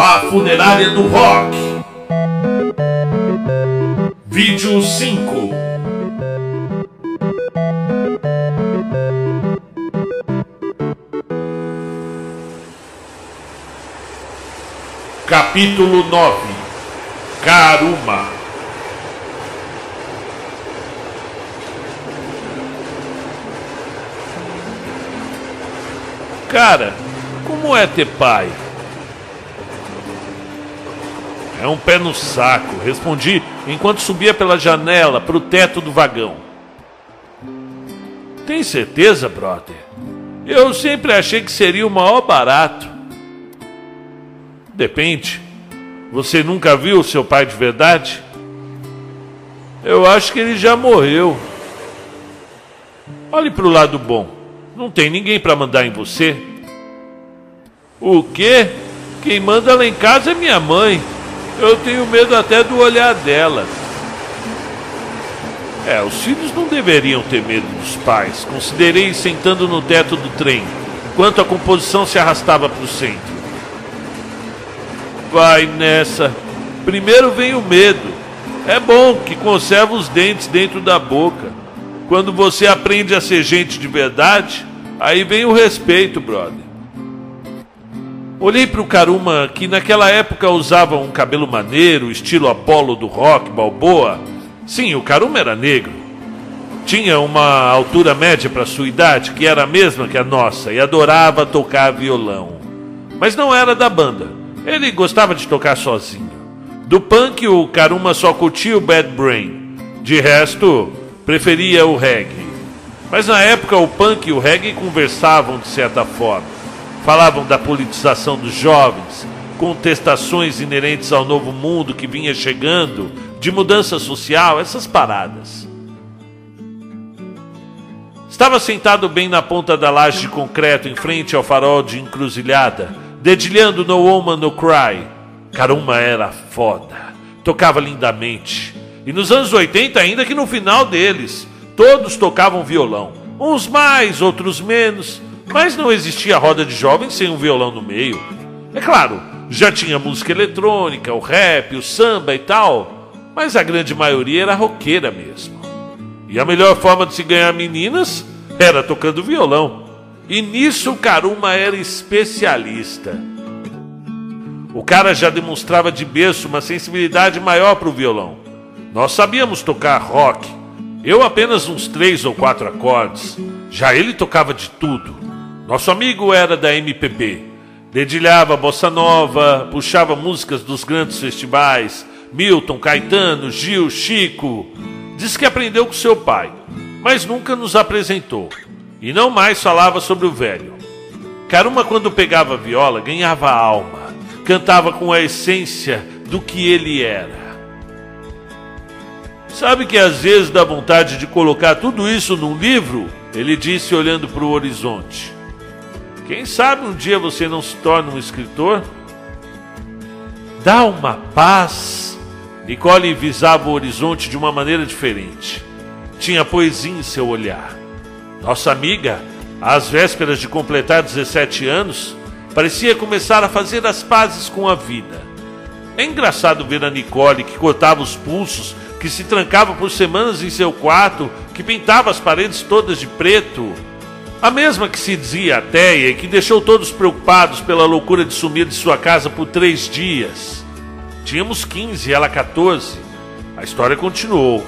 A Funerária do Rock. Vídeo 5 Capítulo 9 Karuma Cara, como é ter pai? É um pé no saco, respondi enquanto subia pela janela para o teto do vagão. Tem certeza, brother? Eu sempre achei que seria o maior barato. Depende. Você nunca viu o seu pai de verdade? Eu acho que ele já morreu. Olhe para o lado bom. Não tem ninguém para mandar em você. O quê? Quem manda lá em casa é minha mãe. Eu tenho medo até do olhar dela. É, os filhos não deveriam ter medo dos pais. Considerei sentando no teto do trem, enquanto a composição se arrastava para o centro. Vai nessa. Primeiro vem o medo. É bom que conserva os dentes dentro da boca. Quando você aprende a ser gente de verdade, aí vem o respeito, brother. Olhei para o Karuma, que naquela época usava um cabelo maneiro, estilo Apollo do rock, Balboa. Sim, o Karuma era negro. Tinha uma altura média para sua idade, que era a mesma que a nossa, e adorava tocar violão. Mas não era da banda. Ele gostava de tocar sozinho. Do punk, o Karuma só curtia o Bad Brain. De resto, preferia o reggae. Mas na época, o punk e o reggae conversavam de certa forma. Falavam da politização dos jovens, contestações inerentes ao novo mundo que vinha chegando, de mudança social, essas paradas. Estava sentado bem na ponta da laje de concreto, em frente ao farol de encruzilhada, dedilhando No Woman No Cry. Caruma era foda, tocava lindamente. E nos anos 80, ainda que no final deles, todos tocavam violão. Uns mais, outros menos mas não existia roda de jovens sem um violão no meio. É claro, já tinha música eletrônica, o rap, o samba e tal, mas a grande maioria era roqueira mesmo. E a melhor forma de se ganhar meninas era tocando violão. E nisso o Karuma era especialista. O cara já demonstrava de berço uma sensibilidade maior para o violão. Nós sabíamos tocar rock, eu apenas uns três ou quatro acordes. Já ele tocava de tudo. Nosso amigo era da MPB. Dedilhava bossa nova, puxava músicas dos grandes festivais, Milton, Caetano, Gil, Chico. Diz que aprendeu com seu pai, mas nunca nos apresentou. E não mais falava sobre o velho. Caruma, quando pegava viola, ganhava alma, cantava com a essência do que ele era. Sabe que às vezes dá vontade de colocar tudo isso num livro? Ele disse olhando para o horizonte. Quem sabe um dia você não se torna um escritor? Dá uma paz. Nicole visava o horizonte de uma maneira diferente. Tinha poesia em seu olhar. Nossa amiga, às vésperas de completar 17 anos, parecia começar a fazer as pazes com a vida. É engraçado ver a Nicole que cortava os pulsos, que se trancava por semanas em seu quarto, que pintava as paredes todas de preto a mesma que se dizia ateia e que deixou todos preocupados pela loucura de sumir de sua casa por três dias. Tínhamos 15 e ela 14. A história continuou,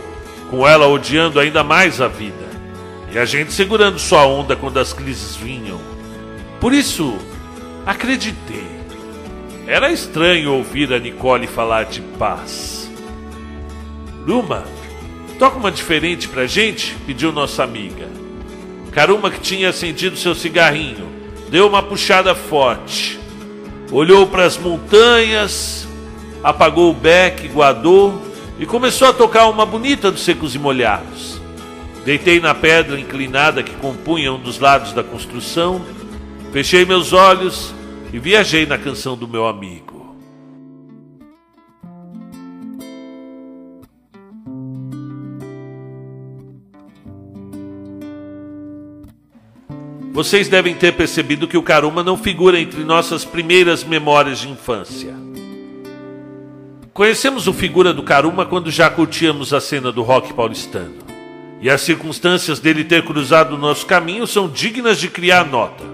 com ela odiando ainda mais a vida. E a gente segurando sua onda quando as crises vinham. Por isso, acreditei. Era estranho ouvir a Nicole falar de paz. Luma, toca uma diferente pra gente? pediu nossa amiga. Caruma, que tinha acendido seu cigarrinho, deu uma puxada forte. Olhou para as montanhas, apagou o beck, guardou e começou a tocar uma bonita dos secos e molhados. Deitei na pedra inclinada que compunha um dos lados da construção, fechei meus olhos e viajei na canção do meu amigo. Vocês devem ter percebido que o Caruma não figura entre nossas primeiras memórias de infância. Conhecemos o figura do Caruma quando já curtíamos a cena do rock paulistano. E as circunstâncias dele ter cruzado o nosso caminho são dignas de criar nota.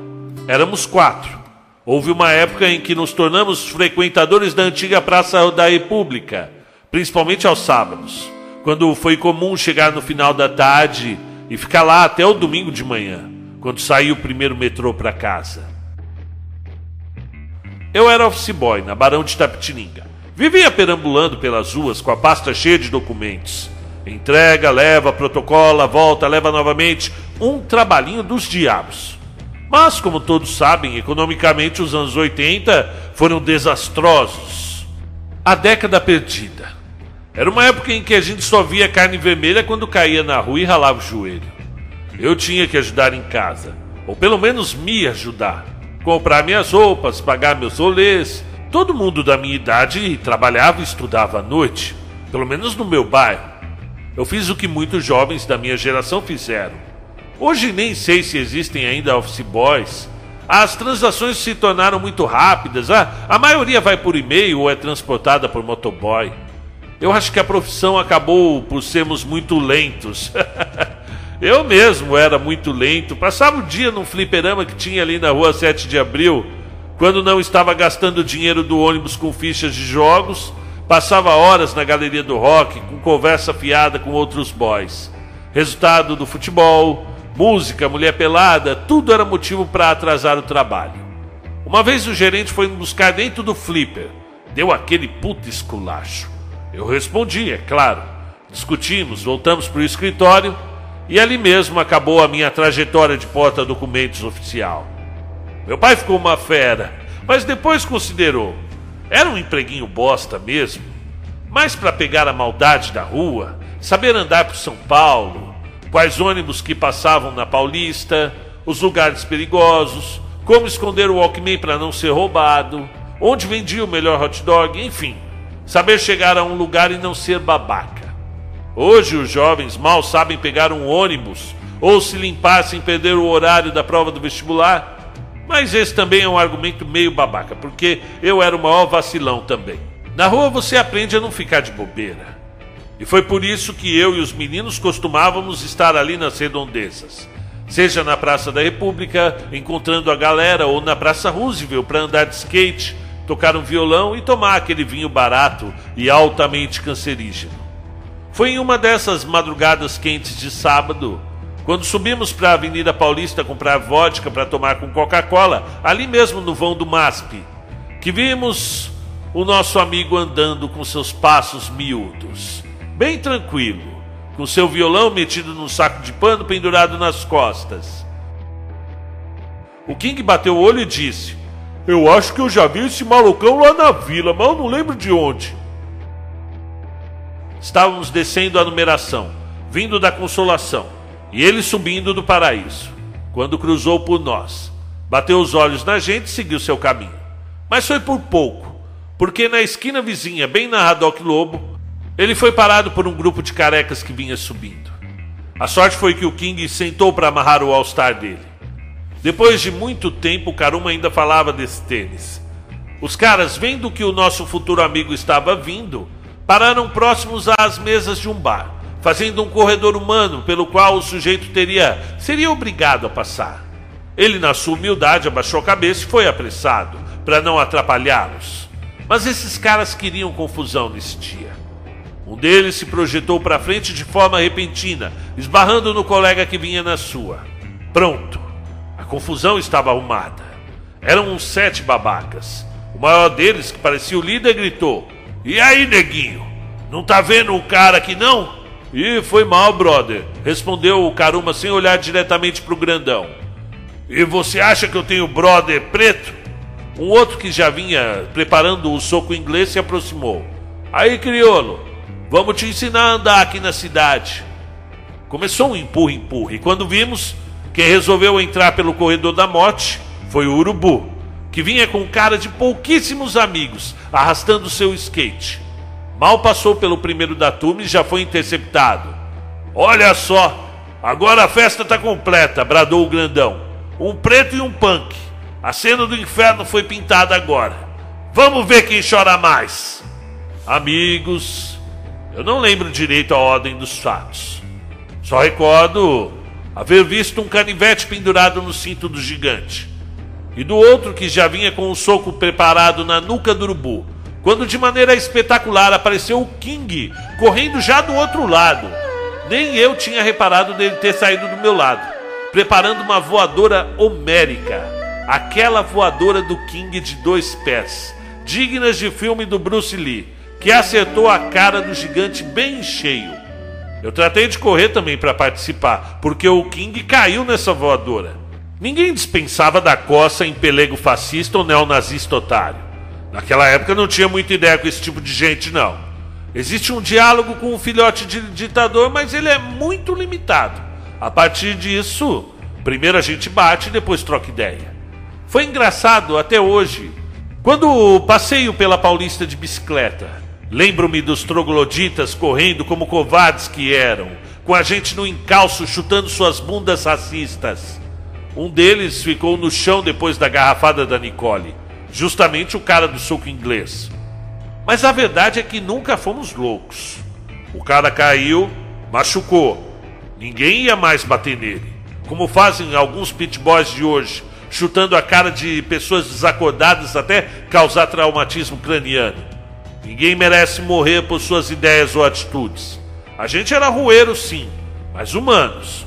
Éramos quatro. Houve uma época em que nos tornamos frequentadores da antiga Praça da República, principalmente aos sábados, quando foi comum chegar no final da tarde e ficar lá até o domingo de manhã, quando saía o primeiro metrô para casa. Eu era office boy na Barão de Tapetininga. Vivia perambulando pelas ruas com a pasta cheia de documentos. Entrega, leva, protocola, volta, leva novamente. Um trabalhinho dos diabos. Mas, como todos sabem, economicamente os anos 80 foram desastrosos. A década perdida. Era uma época em que a gente só via carne vermelha quando caía na rua e ralava o joelho. Eu tinha que ajudar em casa, ou pelo menos me ajudar. Comprar minhas roupas, pagar meus rolês, Todo mundo da minha idade trabalhava e estudava à noite, pelo menos no meu bairro. Eu fiz o que muitos jovens da minha geração fizeram. Hoje nem sei se existem ainda office boys. As transações se tornaram muito rápidas. A, a maioria vai por e-mail ou é transportada por motoboy. Eu acho que a profissão acabou por sermos muito lentos. Eu mesmo era muito lento. Passava o dia num fliperama que tinha ali na rua 7 de abril quando não estava gastando dinheiro do ônibus com fichas de jogos, passava horas na galeria do rock com conversa fiada com outros boys. Resultado do futebol, música, mulher pelada, tudo era motivo para atrasar o trabalho. Uma vez o gerente foi me buscar dentro do flipper. Deu aquele puto esculacho. Eu respondi, é claro. Discutimos, voltamos para o escritório e ali mesmo acabou a minha trajetória de porta-documentos oficial. Meu pai ficou uma fera, mas depois considerou. Era um empreguinho bosta mesmo. Mas para pegar a maldade da rua, saber andar por São Paulo, quais ônibus que passavam na Paulista, os lugares perigosos, como esconder o Walkman para não ser roubado, onde vendia o melhor hot dog, enfim. Saber chegar a um lugar e não ser babaca. Hoje os jovens mal sabem pegar um ônibus ou se limpar sem perder o horário da prova do vestibular mas esse também é um argumento meio babaca, porque eu era o maior vacilão também. Na rua você aprende a não ficar de bobeira. E foi por isso que eu e os meninos costumávamos estar ali nas redondezas. Seja na Praça da República, encontrando a galera, ou na Praça Roosevelt para andar de skate, tocar um violão e tomar aquele vinho barato e altamente cancerígeno. Foi em uma dessas madrugadas quentes de sábado quando subimos para a Avenida Paulista comprar vodka para tomar com Coca-Cola, ali mesmo no vão do MASP, que vimos o nosso amigo andando com seus passos miúdos, bem tranquilo, com seu violão metido num saco de pano pendurado nas costas. O King bateu o olho e disse: Eu acho que eu já vi esse malucão lá na vila, mas eu não lembro de onde. Estávamos descendo a numeração, vindo da consolação. E ele subindo do paraíso, quando cruzou por nós, bateu os olhos na gente e seguiu seu caminho. Mas foi por pouco, porque na esquina vizinha, bem na Radoc Lobo, ele foi parado por um grupo de carecas que vinha subindo. A sorte foi que o King sentou para amarrar o All-Star dele. Depois de muito tempo, Karuma ainda falava desse tênis. Os caras, vendo que o nosso futuro amigo estava vindo, pararam próximos às mesas de um bar fazendo um corredor humano pelo qual o sujeito teria seria obrigado a passar. Ele, na sua humildade, abaixou a cabeça e foi apressado para não atrapalhá-los. Mas esses caras queriam confusão nesse dia. Um deles se projetou para frente de forma repentina, esbarrando no colega que vinha na sua. Pronto. A confusão estava arrumada. Eram uns sete babacas. O maior deles, que parecia o líder, gritou: E aí, neguinho? Não tá vendo o cara aqui não? E foi mal, brother, respondeu o Caruma sem olhar diretamente para o grandão. E você acha que eu tenho brother preto? Um outro que já vinha preparando o soco inglês se aproximou. Aí, criolo, vamos te ensinar a andar aqui na cidade. Começou um empurra-empurra, e quando vimos, quem resolveu entrar pelo corredor da morte foi o urubu, que vinha com cara de pouquíssimos amigos, arrastando seu skate. Mal passou pelo primeiro da turma e já foi interceptado. Olha só, agora a festa está completa, bradou o grandão. Um preto e um punk. A cena do inferno foi pintada agora. Vamos ver quem chora mais. Amigos, eu não lembro direito a ordem dos fatos. Só recordo haver visto um canivete pendurado no cinto do gigante. E do outro que já vinha com o um soco preparado na nuca do urubu, quando de maneira espetacular apareceu o King correndo já do outro lado. Nem eu tinha reparado dele ter saído do meu lado, preparando uma voadora homérica, aquela voadora do King de dois pés, dignas de filme do Bruce Lee, que acertou a cara do gigante bem cheio. Eu tratei de correr também para participar, porque o King caiu nessa voadora. Ninguém dispensava da coça em pelego fascista ou neonazista otário. Naquela época não tinha muita ideia com esse tipo de gente, não. Existe um diálogo com um filhote de ditador, mas ele é muito limitado. A partir disso, primeiro a gente bate e depois troca ideia. Foi engraçado até hoje. Quando passeio pela Paulista de bicicleta, lembro-me dos trogloditas correndo como covardes que eram, com a gente no encalço chutando suas bundas racistas. Um deles ficou no chão depois da garrafada da Nicole, justamente o cara do soco inglês. Mas a verdade é que nunca fomos loucos. O cara caiu, machucou. Ninguém ia mais bater nele. Como fazem alguns pit boys de hoje, chutando a cara de pessoas desacordadas até causar traumatismo craniano. Ninguém merece morrer por suas ideias ou atitudes. A gente era rueiro, sim, mas humanos.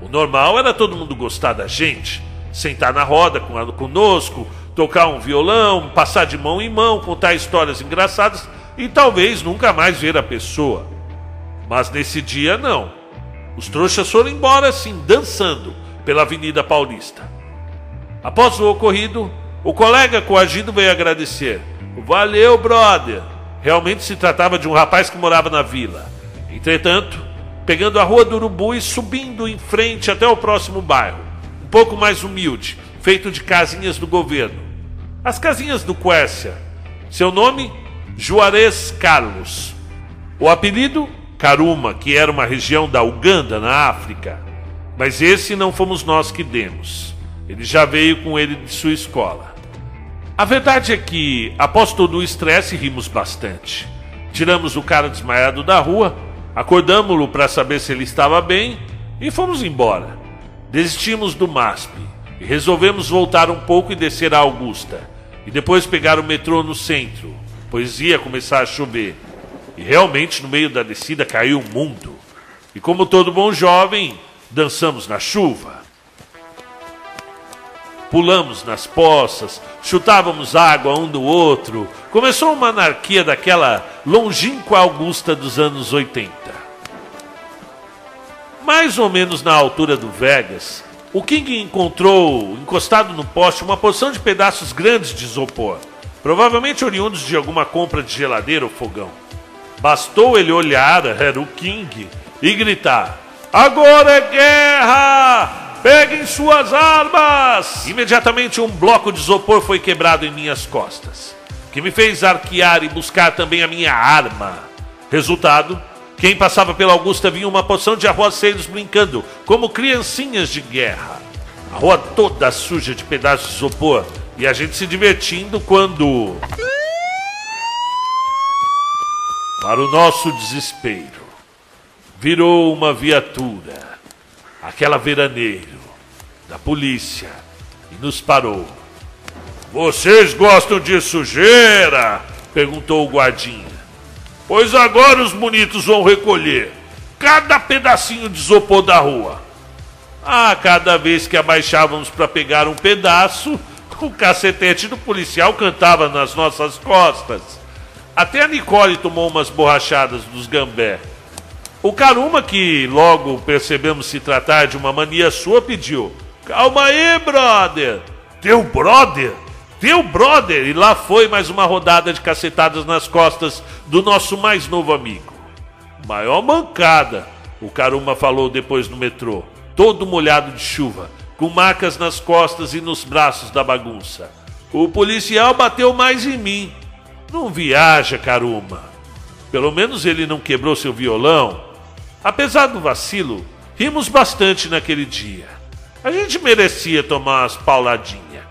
O normal era todo mundo gostar da gente, sentar na roda conosco, tocar um violão, passar de mão em mão, contar histórias engraçadas e talvez nunca mais ver a pessoa. Mas nesse dia não. Os trouxas foram embora assim, dançando pela Avenida Paulista. Após o ocorrido, o colega coagido veio agradecer. Valeu, brother! Realmente se tratava de um rapaz que morava na vila. Entretanto, pegando a rua do Urubu e subindo em frente até o próximo bairro, um pouco mais humilde, feito de casinhas do governo, as casinhas do Quércia. Seu nome? Juarez Carlos. O apelido? Karuma, que era uma região da Uganda, na África. Mas esse não fomos nós que demos. Ele já veio com ele de sua escola. A verdade é que, após todo o estresse, rimos bastante. Tiramos o cara desmaiado da rua, acordamos-lo para saber se ele estava bem e fomos embora. Desistimos do MASP e resolvemos voltar um pouco e descer a Augusta, e depois pegar o metrô no centro, pois ia começar a chover. E realmente no meio da descida caiu o mundo. E como todo bom jovem, dançamos na chuva. Pulamos nas poças, chutávamos água um do outro. Começou uma anarquia daquela longínqua Augusta dos anos 80. Mais ou menos na altura do Vegas, o King encontrou, encostado no poste, uma porção de pedaços grandes de isopor, provavelmente oriundos de alguma compra de geladeira ou fogão. Bastou ele olhar, era o King, e gritar: Agora é guerra! Peguem suas armas! Imediatamente um bloco de isopor foi quebrado em minhas costas, que me fez arquear e buscar também a minha arma. Resultado: quem passava pela Augusta via uma porção de arruaceiros brincando, como criancinhas de guerra. A rua toda suja de pedaços de isopor e a gente se divertindo quando. Para o nosso desespero, virou uma viatura, aquela veraneiro, da polícia, e nos parou. Vocês gostam de sujeira? perguntou o guardinha. Pois agora os bonitos vão recolher cada pedacinho de isopor da rua. Ah, cada vez que abaixávamos para pegar um pedaço, o cacetete do policial cantava nas nossas costas. Até a Nicole tomou umas borrachadas dos gambé. O Caruma, que logo percebemos se tratar de uma mania sua, pediu: Calma aí, brother! Teu brother? Teu brother! E lá foi mais uma rodada de cacetadas nas costas do nosso mais novo amigo. Maior mancada, o Caruma falou depois no metrô, todo molhado de chuva, com marcas nas costas e nos braços da bagunça. O policial bateu mais em mim. Não viaja, Caruma. Pelo menos ele não quebrou seu violão. Apesar do vacilo, rimos bastante naquele dia. A gente merecia tomar umas pauladinhas.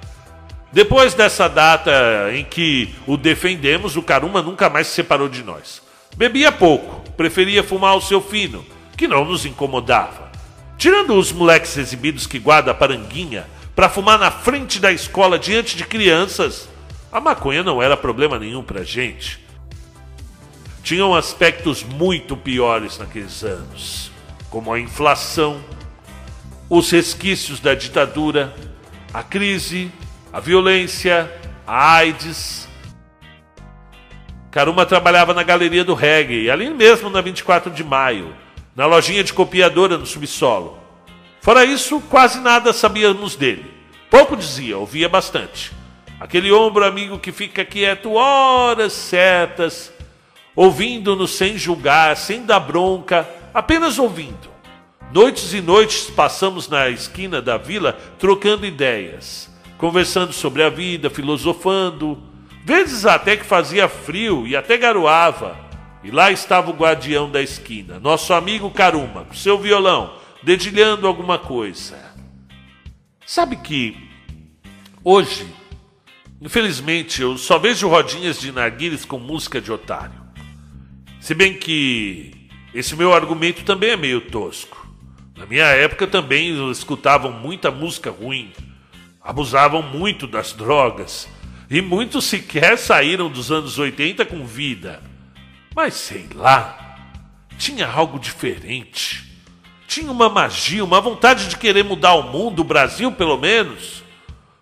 Depois dessa data em que o defendemos, o Caruma nunca mais se separou de nós. Bebia pouco, preferia fumar o seu fino, que não nos incomodava. Tirando os moleques exibidos que guarda a paranguinha para fumar na frente da escola diante de crianças, a maconha não era problema nenhum pra gente. Tinham aspectos muito piores naqueles anos, como a inflação, os resquícios da ditadura, a crise, a violência, a AIDS. Caruma trabalhava na galeria do reggae, ali mesmo na 24 de maio, na lojinha de copiadora no subsolo. Fora isso, quase nada sabíamos dele. Pouco dizia, ouvia bastante. Aquele ombro amigo que fica quieto horas certas, ouvindo-nos sem julgar, sem dar bronca, apenas ouvindo. Noites e noites passamos na esquina da vila trocando ideias, conversando sobre a vida, filosofando. Vezes até que fazia frio e até garoava. E lá estava o guardião da esquina, nosso amigo Caruma, com seu violão, dedilhando alguma coisa. Sabe que hoje, infelizmente, eu só vejo rodinhas de narguilhas com música de otário. Se bem que esse meu argumento também é meio tosco. Na minha época também escutavam muita música ruim, abusavam muito das drogas e muitos sequer saíram dos anos 80 com vida. Mas sei lá, tinha algo diferente. Tinha uma magia, uma vontade de querer mudar o mundo, o Brasil pelo menos.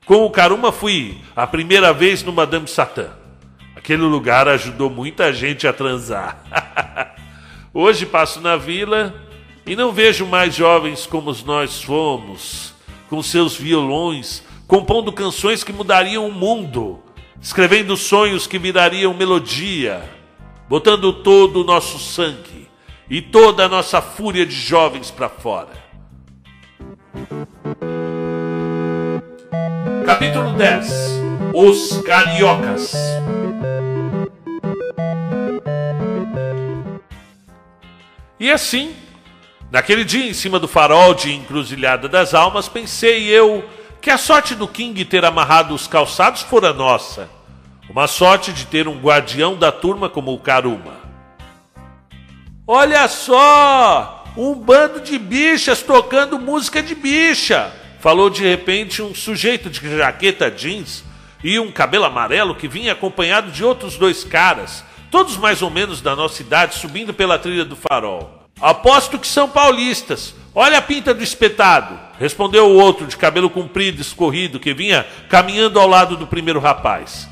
Com o Caruma fui a primeira vez no Madame Satã. Aquele lugar ajudou muita gente a transar. Hoje passo na vila e não vejo mais jovens como nós fomos, com seus violões, compondo canções que mudariam o mundo, escrevendo sonhos que virariam melodia, botando todo o nosso sangue e toda a nossa fúria de jovens para fora. Capítulo 10 Os Cariocas E assim Naquele dia, em cima do farol de Encruzilhada das Almas, pensei eu que a sorte do King ter amarrado os calçados fora nossa. Uma sorte de ter um guardião da turma como o Karuma. Olha só! Um bando de bichas tocando música de bicha! Falou de repente um sujeito de jaqueta jeans e um cabelo amarelo que vinha acompanhado de outros dois caras, todos mais ou menos da nossa idade, subindo pela trilha do farol. Aposto que são paulistas. Olha a pinta do espetado, respondeu o outro de cabelo comprido, escorrido, que vinha caminhando ao lado do primeiro rapaz.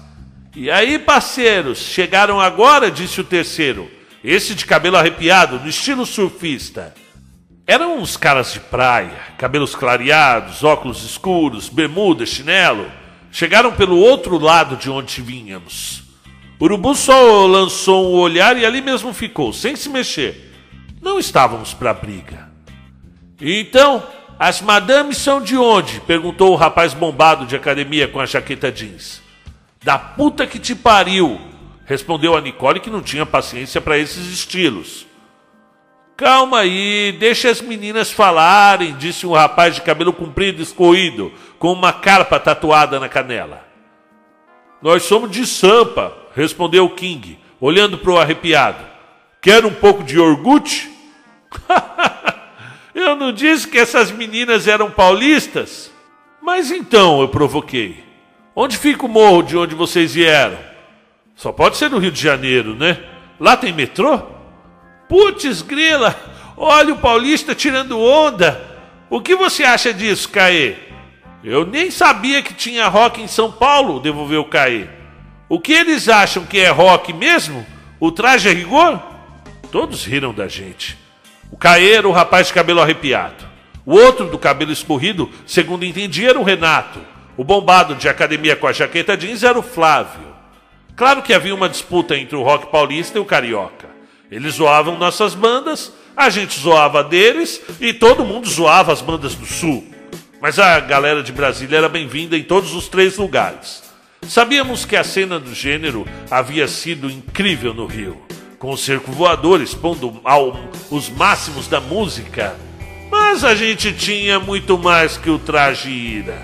E aí, parceiros, chegaram agora, disse o terceiro, esse de cabelo arrepiado, no estilo surfista. Eram uns caras de praia, cabelos clareados, óculos escuros, bermuda, chinelo. Chegaram pelo outro lado de onde vínhamos. Urubu só lançou um olhar e ali mesmo ficou, sem se mexer não estávamos para briga. Então, as madames são de onde? perguntou o rapaz bombado de academia com a jaqueta jeans. Da puta que te pariu, respondeu a Nicole que não tinha paciência para esses estilos. Calma aí, deixa as meninas falarem, disse um rapaz de cabelo comprido e escorrido, com uma carpa tatuada na canela. Nós somos de Sampa, respondeu King, olhando para o arrepiado. Quer um pouco de iogurte? eu não disse que essas meninas eram paulistas? Mas então, eu provoquei. Onde fica o morro de onde vocês vieram? Só pode ser no Rio de Janeiro, né? Lá tem metrô? Putz, grila, olha o paulista tirando onda. O que você acha disso, Caê? Eu nem sabia que tinha rock em São Paulo, devolveu Caê. O que eles acham que é rock mesmo? O traje é rigor? Todos riram da gente. O Caê era o rapaz de cabelo arrepiado. O outro, do cabelo escorrido, segundo entendi, era o Renato. O bombado de academia com a jaqueta jeans era o Flávio. Claro que havia uma disputa entre o rock paulista e o carioca. Eles zoavam nossas bandas, a gente zoava deles e todo mundo zoava as bandas do sul. Mas a galera de Brasília era bem-vinda em todos os três lugares. Sabíamos que a cena do gênero havia sido incrível no Rio com o cerco voador expondo ao, os máximos da música. Mas Mas a gente tinha muito mais que o traje ira.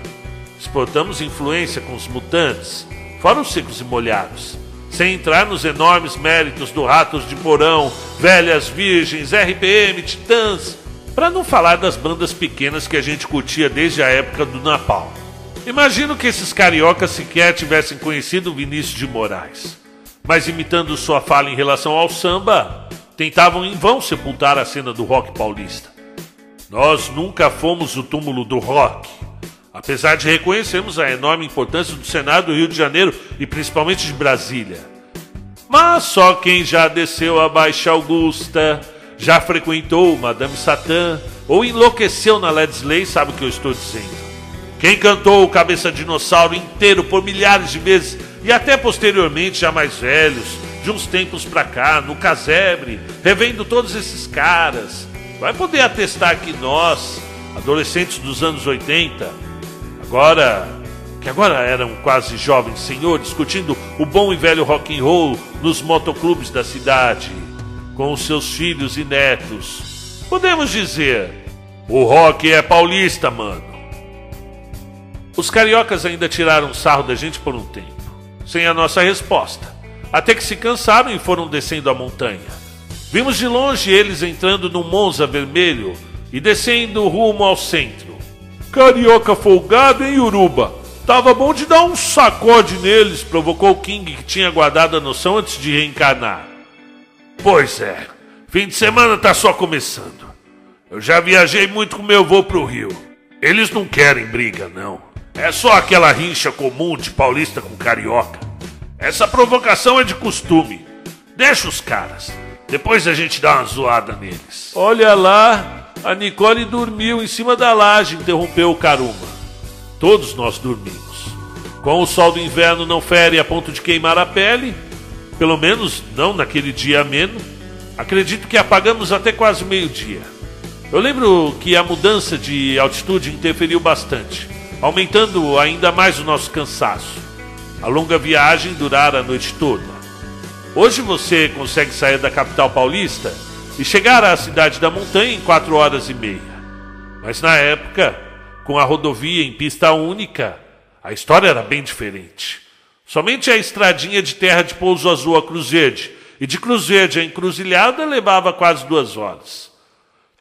Exportamos influência com os mutantes, fora os secos e molhados. Sem entrar nos enormes méritos do Ratos de Porão, Velhas Virgens, RPM, Titãs, para não falar das bandas pequenas que a gente curtia desde a época do Napalm. Imagino que esses cariocas sequer tivessem conhecido Vinícius de Moraes. Mas imitando sua fala em relação ao samba, tentavam em vão sepultar a cena do rock paulista. Nós nunca fomos o túmulo do rock, apesar de reconhecermos a enorme importância do Senado do Rio de Janeiro e principalmente de Brasília. Mas só quem já desceu a Baixa Augusta, já frequentou Madame Satã ou enlouqueceu na Ledsley sabe o que eu estou dizendo. Quem cantou o Cabeça Dinossauro inteiro por milhares de vezes e até posteriormente, já mais velhos, de uns tempos pra cá, no casebre, revendo todos esses caras, vai poder atestar que nós, adolescentes dos anos 80, agora que agora eram quase jovens senhores, discutindo o bom e velho rock and roll nos motoclubes da cidade, com os seus filhos e netos. Podemos dizer, o rock é paulista, mano. Os cariocas ainda tiraram sarro da gente por um tempo, sem a nossa resposta, até que se cansaram e foram descendo a montanha. Vimos de longe eles entrando no Monza vermelho e descendo rumo ao centro. Carioca folgado em Uruba. Tava bom de dar um sacode neles, provocou King, que tinha guardado a noção antes de reencarnar. Pois é, fim de semana tá só começando. Eu já viajei muito com meu voo pro Rio. Eles não querem briga, não. É só aquela rincha comum de paulista com carioca. Essa provocação é de costume. Deixa os caras. Depois a gente dá uma zoada neles. Olha lá, a Nicole dormiu em cima da laje, interrompeu o Caruma. Todos nós dormimos. Com o sol do inverno não fere a ponto de queimar a pele, pelo menos não naquele dia ameno, acredito que apagamos até quase meio-dia. Eu lembro que a mudança de altitude interferiu bastante aumentando ainda mais o nosso cansaço. A longa viagem durara a noite toda. Hoje você consegue sair da capital paulista e chegar à cidade da montanha em quatro horas e meia. Mas na época, com a rodovia em pista única, a história era bem diferente. Somente a estradinha de terra de Pouso Azul a Cruz Verde e de Cruz Verde a encruzilhada levava quase duas horas.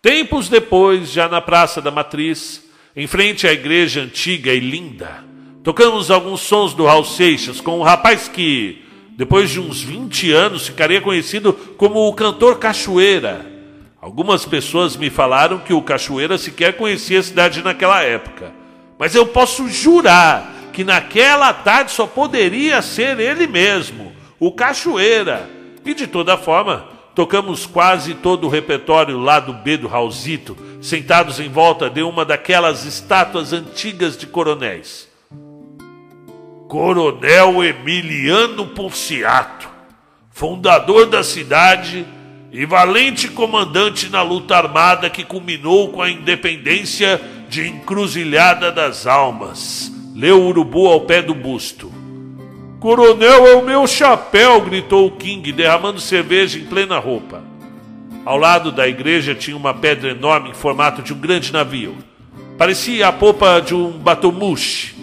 Tempos depois, já na Praça da Matriz, em frente à igreja antiga e linda. Tocamos alguns sons do Raul Seixas com um rapaz que, depois de uns 20 anos, ficaria conhecido como o cantor Cachoeira. Algumas pessoas me falaram que o Cachoeira sequer conhecia a cidade naquela época. Mas eu posso jurar que naquela tarde só poderia ser ele mesmo, o Cachoeira. E de toda forma, Tocamos quase todo o repertório lá do B do Raulzito, sentados em volta de uma daquelas estátuas antigas de coronéis. Coronel Emiliano Pulciato, fundador da cidade e valente comandante na luta armada que culminou com a independência de Encruzilhada das Almas. Leu Urubu ao pé do busto. Coronel é o meu chapéu! gritou o King, derramando cerveja em plena roupa. Ao lado da igreja tinha uma pedra enorme em formato de um grande navio. Parecia a popa de um batomuche.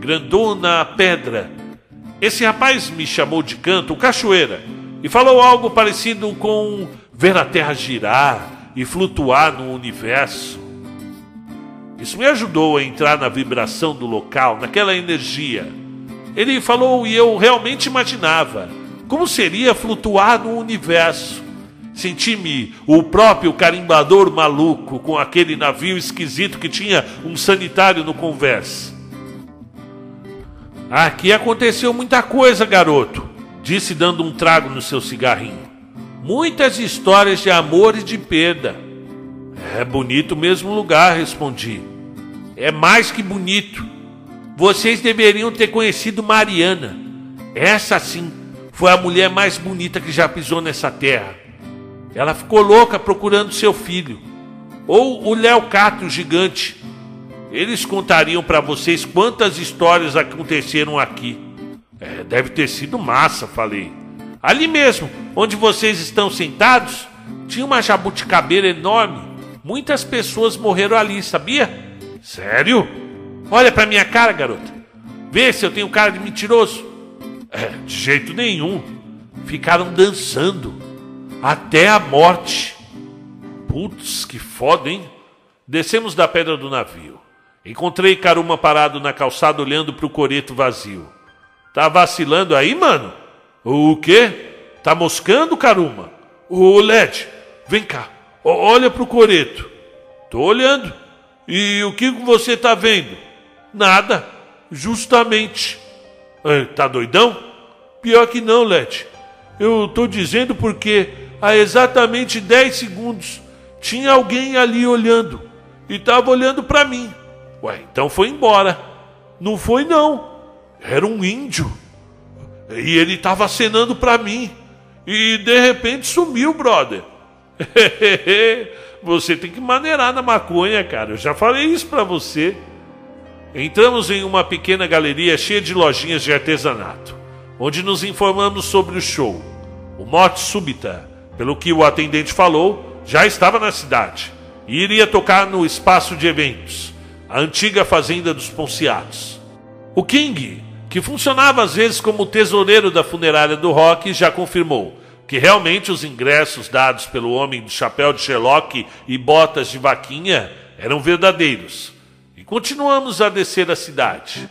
Grandona pedra. Esse rapaz me chamou de canto, Cachoeira, e falou algo parecido com ver a terra girar e flutuar no universo. Isso me ajudou a entrar na vibração do local, naquela energia. Ele falou e eu realmente imaginava como seria flutuar no universo. Senti-me o próprio carimbador maluco com aquele navio esquisito que tinha um sanitário no converse. Aqui aconteceu muita coisa, garoto, disse dando um trago no seu cigarrinho. Muitas histórias de amor e de perda. É bonito mesmo lugar, respondi. É mais que bonito. Vocês deveriam ter conhecido Mariana. Essa sim foi a mulher mais bonita que já pisou nessa terra. Ela ficou louca procurando seu filho. Ou o Léo Cato, gigante. Eles contariam para vocês quantas histórias aconteceram aqui. É, deve ter sido massa, falei. Ali mesmo, onde vocês estão sentados, tinha uma jabuticabeira enorme. Muitas pessoas morreram ali, sabia? Sério? Olha pra minha cara, garota. Vê se eu tenho cara de mentiroso. É, de jeito nenhum. Ficaram dançando até a morte. Putz, que foda, hein? Descemos da pedra do navio. Encontrei Caruma parado na calçada olhando para o coreto vazio. Tá vacilando aí, mano? O quê? Tá moscando, Caruma? Ô, Led, vem cá. Olha pro coreto. Tô olhando. E o que você tá vendo? Nada. Justamente. Tá doidão? Pior que não, Led. Eu tô dizendo porque há exatamente 10 segundos tinha alguém ali olhando. E tava olhando para mim. Ué, então foi embora. Não foi não. Era um índio. E ele tava acenando para mim. E de repente sumiu, brother. você tem que maneirar na maconha, cara. Eu já falei isso para você. Entramos em uma pequena galeria cheia de lojinhas de artesanato, onde nos informamos sobre o show. O Morte Súbita, pelo que o atendente falou, já estava na cidade e iria tocar no espaço de eventos, a antiga fazenda dos Ponciatos. O King, que funcionava às vezes como tesoureiro da funerária do rock, já confirmou que realmente os ingressos dados pelo homem do chapéu de Sherlock e botas de vaquinha eram verdadeiros. Continuamos a descer a cidade.